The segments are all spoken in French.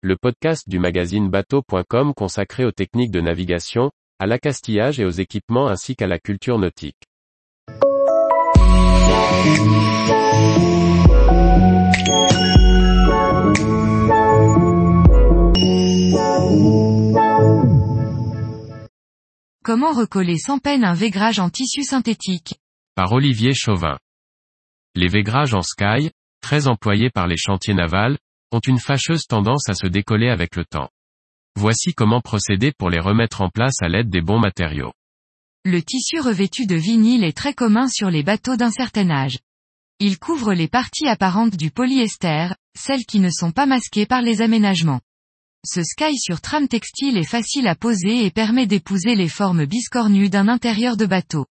le podcast du magazine bateau.com consacré aux techniques de navigation, à l'accastillage et aux équipements ainsi qu'à la culture nautique. Comment recoller sans peine un vaigrage en tissu synthétique? Par Olivier Chauvin. Les vaigrages en sky, très employés par les chantiers navals, ont une fâcheuse tendance à se décoller avec le temps. Voici comment procéder pour les remettre en place à l'aide des bons matériaux. Le tissu revêtu de vinyle est très commun sur les bateaux d'un certain âge. Il couvre les parties apparentes du polyester, celles qui ne sont pas masquées par les aménagements. Ce sky sur trame textile est facile à poser et permet d'épouser les formes biscornues d'un intérieur de bateau.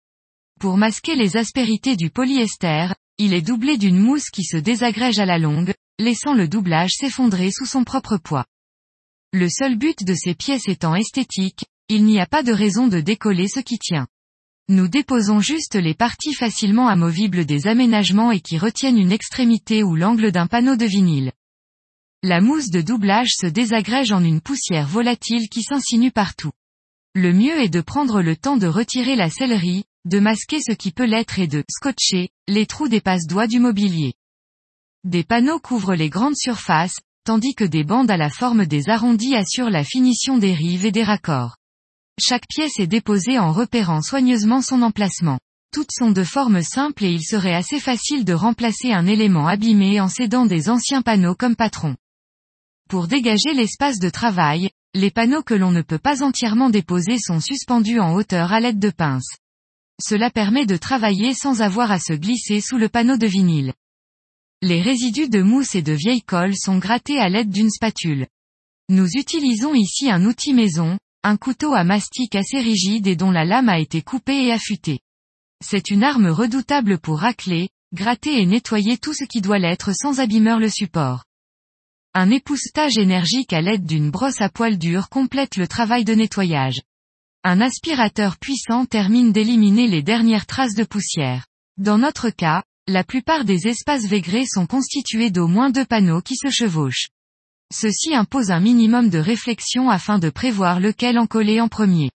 Pour masquer les aspérités du polyester, il est doublé d'une mousse qui se désagrège à la longue, laissant le doublage s'effondrer sous son propre poids. Le seul but de ces pièces étant esthétique, il n'y a pas de raison de décoller ce qui tient. Nous déposons juste les parties facilement amovibles des aménagements et qui retiennent une extrémité ou l'angle d'un panneau de vinyle. La mousse de doublage se désagrège en une poussière volatile qui s'insinue partout. Le mieux est de prendre le temps de retirer la sellerie, de masquer ce qui peut l'être et de scotcher les trous des passe-doigts du mobilier. Des panneaux couvrent les grandes surfaces, tandis que des bandes à la forme des arrondis assurent la finition des rives et des raccords. Chaque pièce est déposée en repérant soigneusement son emplacement. Toutes sont de forme simple et il serait assez facile de remplacer un élément abîmé en cédant des anciens panneaux comme patron. Pour dégager l'espace de travail, les panneaux que l'on ne peut pas entièrement déposer sont suspendus en hauteur à l'aide de pinces. Cela permet de travailler sans avoir à se glisser sous le panneau de vinyle. Les résidus de mousse et de vieille colle sont grattés à l'aide d'une spatule. Nous utilisons ici un outil maison, un couteau à mastic assez rigide et dont la lame a été coupée et affûtée. C'est une arme redoutable pour racler, gratter et nettoyer tout ce qui doit l'être sans abîmer le support. Un époussetage énergique à l'aide d'une brosse à poil dur complète le travail de nettoyage. Un aspirateur puissant termine d'éliminer les dernières traces de poussière. Dans notre cas, la plupart des espaces vaigrés sont constitués d'au moins deux panneaux qui se chevauchent. Ceci impose un minimum de réflexion afin de prévoir lequel en coller en premier.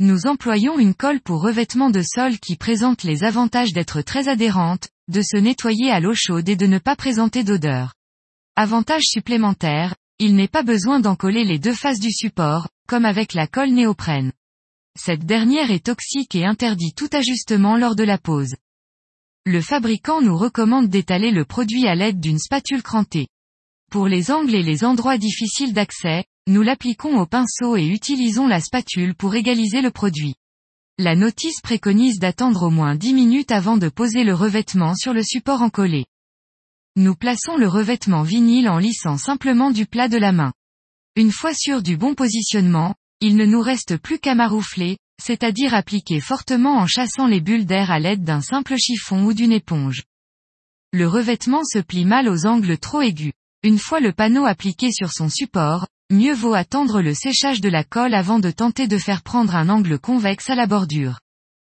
Nous employons une colle pour revêtement de sol qui présente les avantages d'être très adhérente, de se nettoyer à l'eau chaude et de ne pas présenter d'odeur. Avantage supplémentaire, il n'est pas besoin d'en coller les deux faces du support, comme avec la colle néoprène. Cette dernière est toxique et interdit tout ajustement lors de la pose. Le fabricant nous recommande d'étaler le produit à l'aide d'une spatule crantée. Pour les angles et les endroits difficiles d'accès, nous l'appliquons au pinceau et utilisons la spatule pour égaliser le produit. La notice préconise d'attendre au moins 10 minutes avant de poser le revêtement sur le support encollé. Nous plaçons le revêtement vinyle en lissant simplement du plat de la main. Une fois sûr du bon positionnement, il ne nous reste plus qu'à maroufler, c'est-à-dire appliquer fortement en chassant les bulles d'air à l'aide d'un simple chiffon ou d'une éponge. Le revêtement se plie mal aux angles trop aigus. Une fois le panneau appliqué sur son support, mieux vaut attendre le séchage de la colle avant de tenter de faire prendre un angle convexe à la bordure.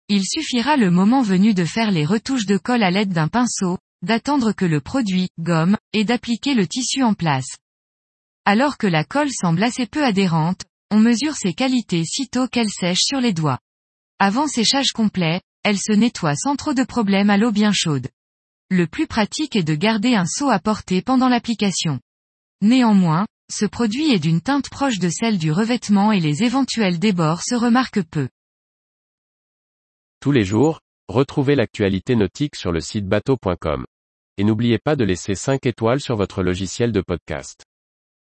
Il suffira le moment venu de faire les retouches de colle à l'aide d'un pinceau, d'attendre que le produit, gomme, et d'appliquer le tissu en place. Alors que la colle semble assez peu adhérente, on mesure ses qualités sitôt qu'elle sèche sur les doigts. Avant séchage complet, elle se nettoie sans trop de problème à l'eau bien chaude. Le plus pratique est de garder un seau à portée pendant l'application. Néanmoins, ce produit est d'une teinte proche de celle du revêtement et les éventuels débords se remarquent peu. Tous les jours, retrouvez l'actualité nautique sur le site bateau.com. Et n'oubliez pas de laisser 5 étoiles sur votre logiciel de podcast.